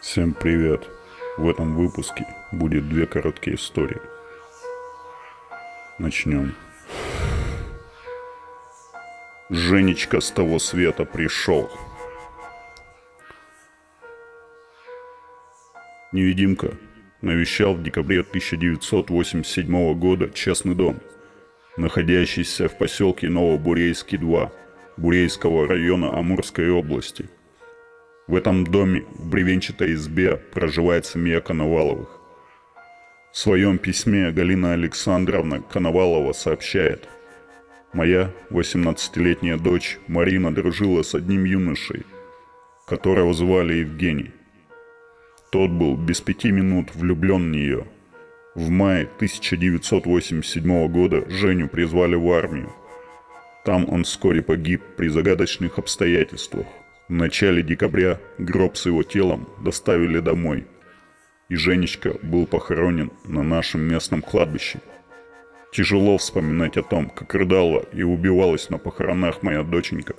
Всем привет! В этом выпуске будет две короткие истории. Начнем. Женечка с того света пришел. Невидимка навещал в декабре 1987 года частный дом, находящийся в поселке Новобурейский 2 Бурейского района Амурской области – в этом доме в бревенчатой избе проживает семья Коноваловых. В своем письме Галина Александровна Коновалова сообщает «Моя 18-летняя дочь Марина дружила с одним юношей, которого звали Евгений. Тот был без пяти минут влюблен в нее. В мае 1987 года Женю призвали в армию. Там он вскоре погиб при загадочных обстоятельствах. В начале декабря гроб с его телом доставили домой, и Женечка был похоронен на нашем местном кладбище. Тяжело вспоминать о том, как рыдала и убивалась на похоронах моя доченька.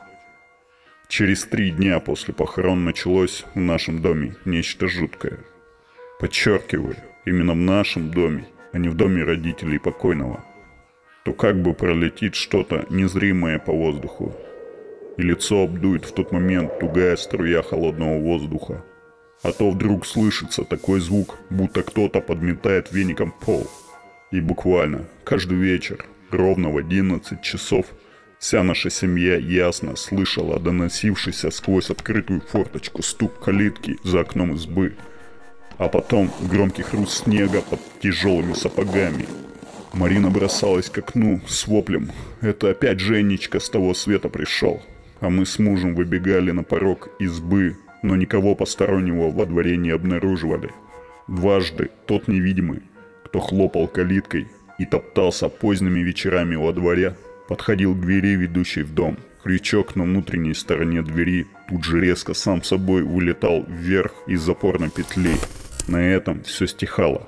Через три дня после похорон началось в нашем доме нечто жуткое. Подчеркиваю, именно в нашем доме, а не в доме родителей покойного. То как бы пролетит что-то незримое по воздуху, и лицо обдует в тот момент тугая струя холодного воздуха. А то вдруг слышится такой звук, будто кто-то подметает веником пол. И буквально каждый вечер, ровно в 11 часов, вся наша семья ясно слышала доносившийся сквозь открытую форточку стук калитки за окном избы. А потом громкий хруст снега под тяжелыми сапогами. Марина бросалась к окну с воплем. Это опять Женечка с того света пришел а мы с мужем выбегали на порог избы, но никого постороннего во дворе не обнаруживали. Дважды тот невидимый, кто хлопал калиткой и топтался поздними вечерами во дворе, подходил к двери, ведущей в дом. Крючок на внутренней стороне двери тут же резко сам собой вылетал вверх из запорной петли. На этом все стихало.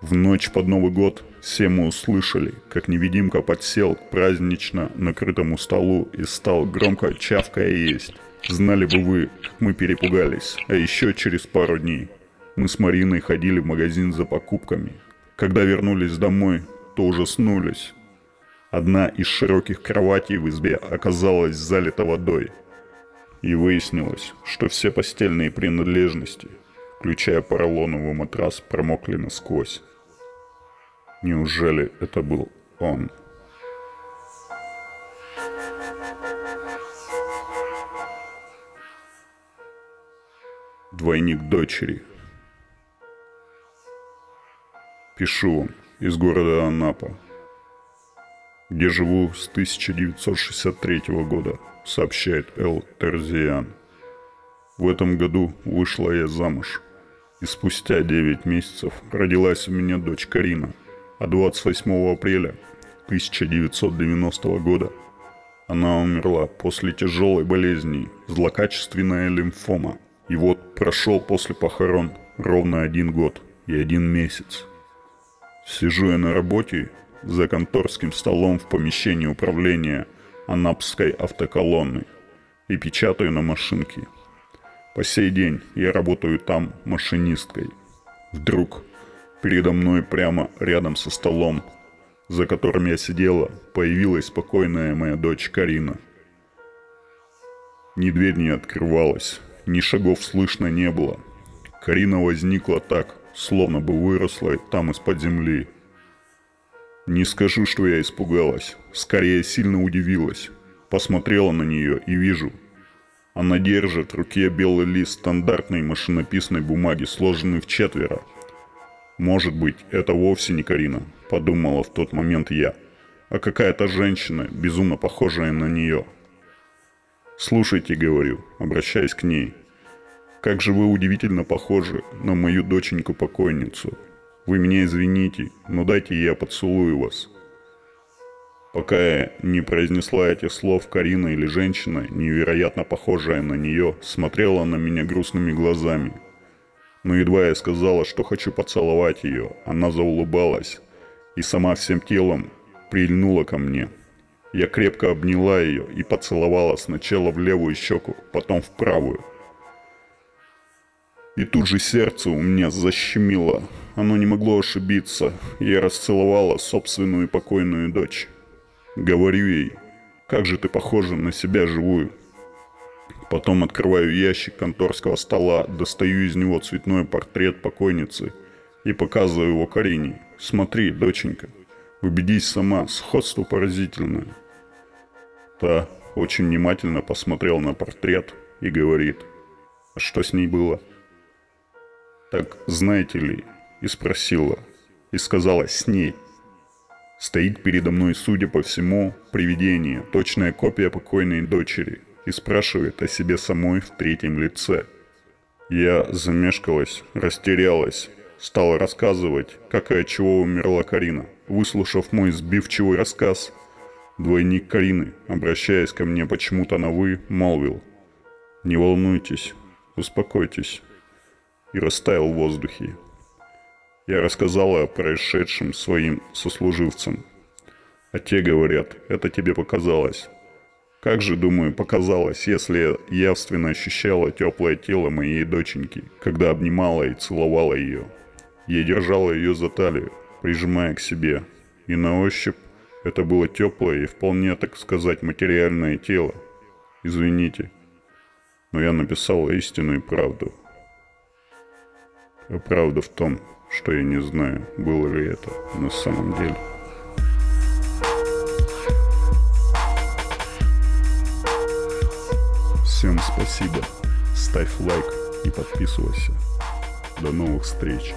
В ночь под Новый год все мы услышали, как невидимка подсел к празднично накрытому столу и стал громко чавкая есть. Знали бы вы, как мы перепугались. А еще через пару дней мы с Мариной ходили в магазин за покупками. Когда вернулись домой, то ужаснулись. Одна из широких кроватей в избе оказалась залита водой. И выяснилось, что все постельные принадлежности, включая поролоновый матрас, промокли насквозь. Неужели это был он? Двойник дочери. Пишу вам из города Анапа, где живу с 1963 года, сообщает Эл Терзиан. В этом году вышла я замуж, и спустя 9 месяцев родилась у меня дочь Карина – а 28 апреля 1990 года она умерла после тяжелой болезни, злокачественная лимфома. И вот прошел после похорон ровно один год и один месяц. Сижу я на работе за конторским столом в помещении управления Анапской автоколонны и печатаю на машинке. По сей день я работаю там машинисткой. Вдруг Передо мной прямо рядом со столом, за которым я сидела, появилась спокойная моя дочь Карина. Ни дверь не открывалась, ни шагов слышно не было. Карина возникла так, словно бы выросла там из-под земли. Не скажу, что я испугалась, скорее сильно удивилась. Посмотрела на нее и вижу. Она держит в руке белый лист стандартной машинописной бумаги, сложенный в четверо – может быть, это вовсе не Карина, подумала в тот момент я, а какая-то женщина, безумно похожая на нее. «Слушайте», — говорю, обращаясь к ней, — «как же вы удивительно похожи на мою доченьку-покойницу. Вы меня извините, но дайте я поцелую вас». Пока я не произнесла этих слов, Карина или женщина, невероятно похожая на нее, смотрела на меня грустными глазами — но едва я сказала, что хочу поцеловать ее, она заулыбалась и сама всем телом прильнула ко мне. Я крепко обняла ее и поцеловала сначала в левую щеку, потом в правую. И тут же сердце у меня защемило. Оно не могло ошибиться. Я расцеловала собственную покойную дочь. Говорю ей, как же ты похожа на себя живую. Потом открываю ящик конторского стола, достаю из него цветной портрет покойницы и показываю его Карине. Смотри, доченька, убедись сама, сходство поразительное. Та очень внимательно посмотрел на портрет и говорит, а что с ней было? Так знаете ли, и спросила, и сказала с ней. Стоит передо мной, судя по всему, привидение, точная копия покойной дочери, и спрашивает о себе самой в третьем лице. Я замешкалась, растерялась, стала рассказывать, как и от чего умерла Карина. Выслушав мой сбивчивый рассказ, двойник Карины, обращаясь ко мне почему-то на «вы», молвил «Не волнуйтесь, успокойтесь» и растаял в воздухе. Я рассказала о происшедшем своим сослуживцам. А те говорят, это тебе показалось. Как же, думаю, показалось, если я явственно ощущала теплое тело моей доченьки, когда обнимала и целовала ее. Я держала ее за талию, прижимая к себе, и на ощупь это было теплое и вполне, так сказать, материальное тело. Извините, но я написала истинную правду. А правда в том, что я не знаю, было ли это на самом деле. Всем спасибо. Ставь лайк и подписывайся. До новых встреч.